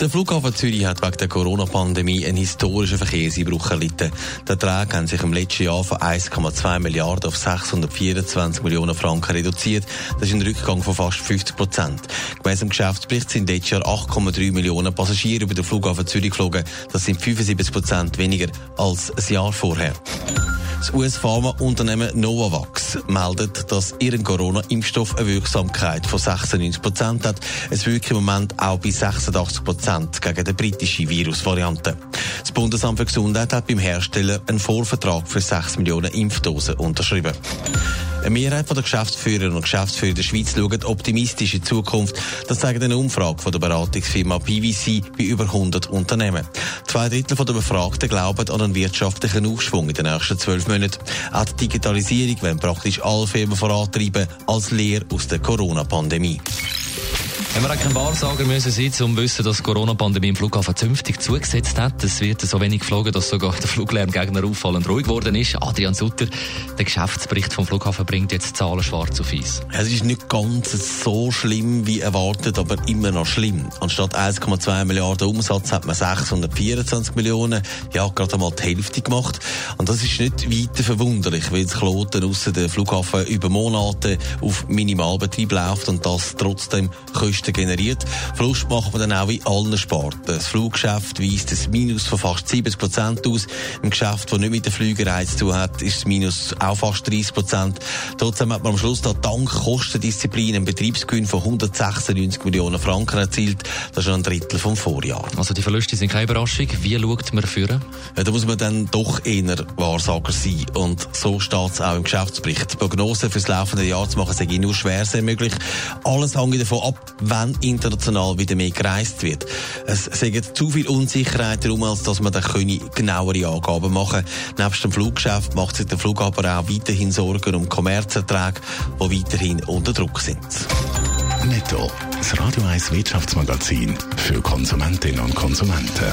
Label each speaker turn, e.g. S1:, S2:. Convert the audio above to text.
S1: Der Flughafen Zürich hat wegen der Corona-Pandemie einen historischen Verkehrseinbruch erlitten. Die Erträge haben sich im letzten Jahr von 1,2 Milliarden auf 624 Millionen Franken reduziert. Das ist ein Rückgang von fast 50 Prozent. Gemäss dem Geschäftsbericht sind letztes Jahr 8,3 Millionen Passagiere über den Flughafen Zürich geflogen. Das sind 75 Prozent weniger als ein Jahr vorher. Das US-Pharma-Unternehmen Novavax meldet, dass ihren Corona-Impfstoff eine Wirksamkeit von 96 Prozent hat. Es wirkt im Moment auch bei 86 Prozent gegen die britische Virusvariante. Das Bundesamt für Gesundheit hat beim Hersteller einen Vorvertrag für 6 Millionen Impfdosen unterschrieben. Eine Mehrheit der Geschäftsführerinnen und Geschäftsführer der Schweiz schaut optimistisch in die Zukunft. Das zeigt eine Umfrage von der Beratungsfirma PwC bei über 100 Unternehmen. Zwei Drittel der Befragten glauben an einen wirtschaftlichen Aufschwung in den nächsten zwölf Monaten. Auch die Digitalisierung werden praktisch alle Firmen vorantreiben als Lehr aus der Corona-Pandemie.
S2: Wenn wir auch kein Wahrsager müssen sein, um zu wissen, dass die Corona-Pandemie im Flughafen zünftig zugesetzt hat. Es wird so wenig geflogen, dass sogar der Fluglärmgegner auffallend ruhig geworden ist. Adrian Sutter, der Geschäftsbericht vom Flughafen bringt jetzt Zahlen schwarz auf weiß.
S1: Es ist nicht ganz so schlimm wie erwartet, aber immer noch schlimm. Anstatt 1,2 Milliarden Umsatz hat man 624 Millionen, ja, gerade einmal die Hälfte gemacht. Und das ist nicht weiter verwunderlich, weil das Kloten außer der Flughafen über Monate auf Minimalbetrieb läuft und das trotzdem Kosten generiert. Verlust macht man dann auch in allen Sparten. Das Fluggeschäft weist ein Minus von fast 70 Prozent aus. Im Geschäft, das nicht mit der Flügerei zu tun hat, ist das Minus auch fast 30 Prozent. Trotzdem hat man am Schluss da dank Kostendisziplin einen Betriebsgewinn von 196 Millionen Franken erzielt. Das ist ein Drittel vom Vorjahr.
S2: Also die Verluste sind keine Überraschung. Wie schaut man führen?
S1: Ja, da muss man dann doch eher Wahrsager sein. Und so steht es auch im Geschäftsbericht. Die Prognose für das laufende Jahr zu machen, sei nur schwer sehr möglich. Alles hängt davon ab, wenn international wieder mehr gereist wird. Es sind zu viel Unsicherheit darum, als dass man dann genauere Angaben machen kann. Nebst dem Fluggeschäft macht sich der Flughaber auch weiterhin Sorgen um Kommerzerträge, die weiterhin unter Druck sind.
S3: Netto, das Radio 1 Wirtschaftsmagazin für Konsumentinnen und Konsumenten.